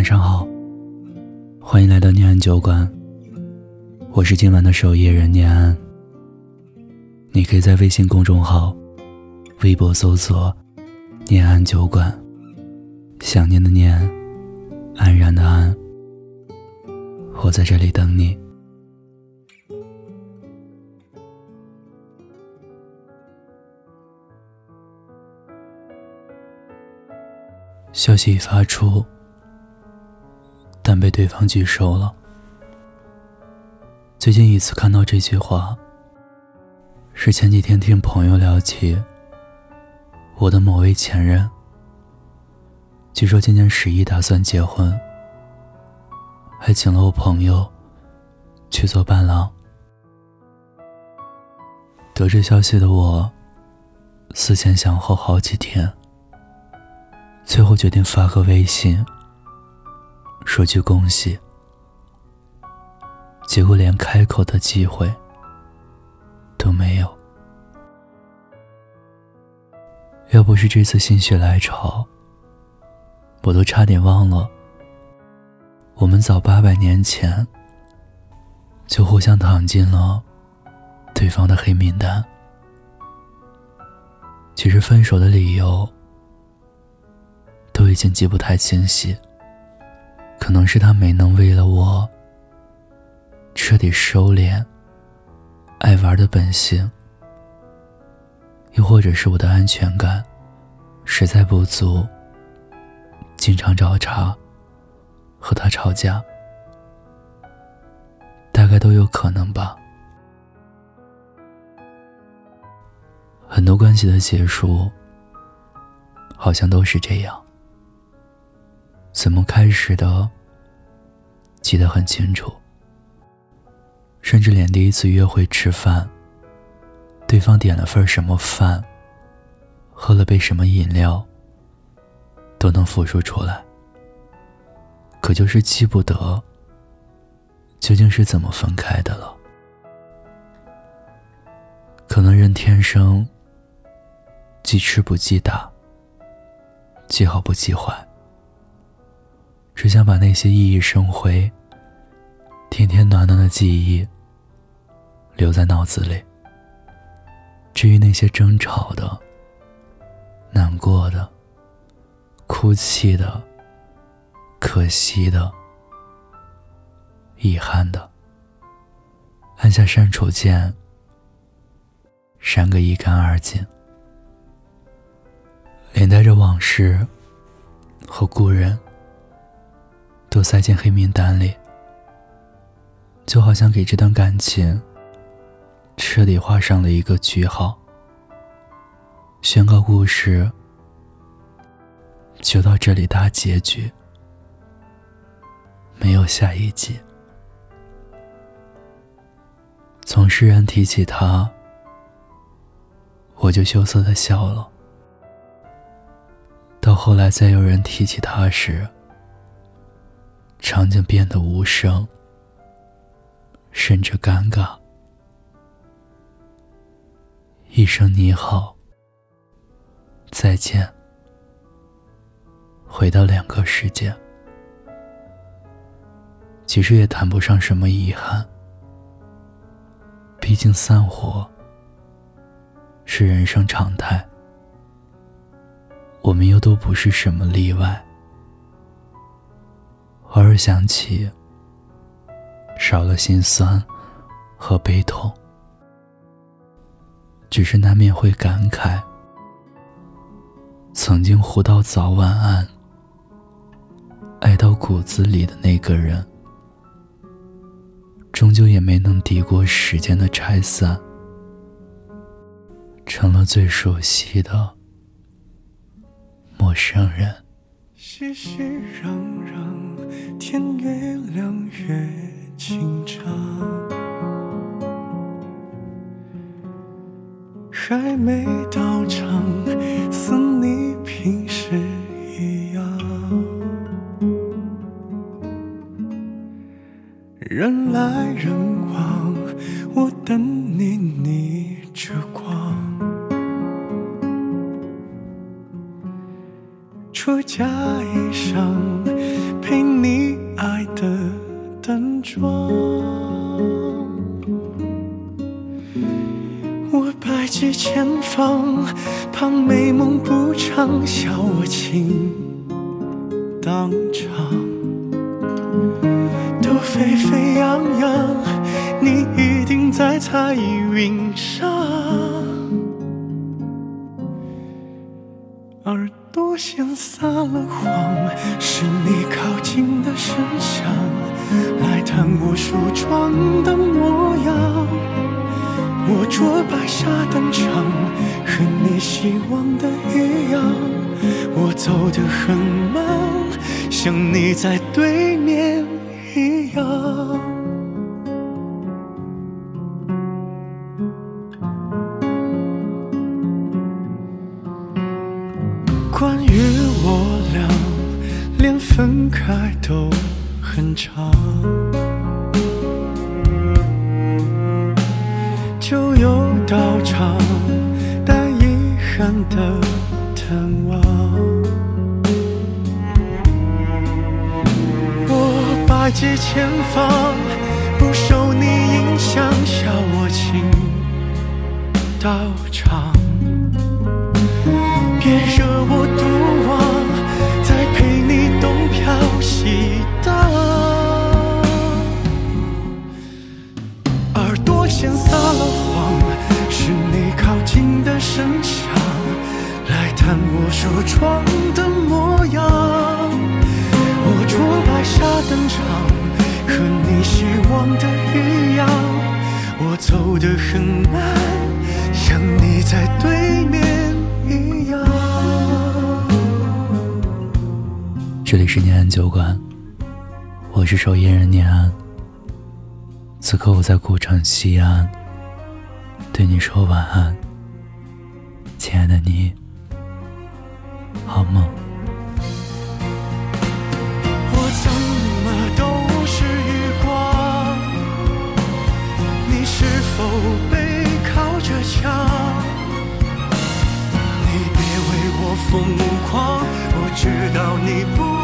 晚上好，欢迎来到念安酒馆。我是今晚的守夜人念安。你可以在微信公众号、微博搜索“念安酒馆”，想念的念，安然的安。我在这里等你。消息已发出，但被对方拒收了。最近一次看到这句话，是前几天听朋友聊起我的某位前任。据说今年十一打算结婚，还请了我朋友去做伴郎。得知消息的我，思前想后好几天。最后决定发个微信，说句恭喜。结果连开口的机会都没有。要不是这次心血来潮，我都差点忘了，我们早八百年前就互相躺进了对方的黑名单。其实分手的理由。都已经记不太清晰，可能是他没能为了我彻底收敛爱玩的本性，又或者是我的安全感实在不足，经常找茬和他吵架，大概都有可能吧。很多关系的结束，好像都是这样。怎么开始的？记得很清楚。甚至连第一次约会吃饭，对方点了份什么饭，喝了杯什么饮料，都能复述出来。可就是记不得，究竟是怎么分开的了。可能人天生记吃不记打，记好不记坏。只想把那些熠熠生辉、甜甜暖暖的记忆留在脑子里。至于那些争吵的、难过的、哭泣的、可惜的、遗憾的，按下删除键，删个一干二净，连带着往事和故人。都塞进黑名单里，就好像给这段感情彻底画上了一个句号，宣告故事就到这里大结局，没有下一集。从诗人提起他，我就羞涩的笑了；到后来再有人提起他时，场景变得无声，甚至尴尬。一声你好，再见，回到两个世界。其实也谈不上什么遗憾，毕竟散伙是人生常态，我们又都不是什么例外。偶尔想起，少了心酸和悲痛，只是难免会感慨：曾经活到早晚安、爱到骨子里的那个人，终究也没能抵过时间的拆散，成了最熟悉的陌生人。熙熙攘攘。天越亮越清长，还没到场，出嫁衣裳。陪你爱的淡妆。我百计千方，怕美梦不长，笑我情当场。都沸沸扬扬，你一定在彩云上。耳朵像撒了谎，是你靠近的声响，来探我梳妆的模样。我着白纱登场，和你希望的一样。我走得很慢，像你在对面一样。分开都很长，就有道场，带遗憾的探望。我百计千方，不受你影响，笑我情到场。登场，和你希望的一样。我走得很慢，像你在对面一样。这里是念安酒馆，我是守夜人念安。此刻我在古城西安，对你说晚安，亲爱的你，好梦。疯狂，我知道你不。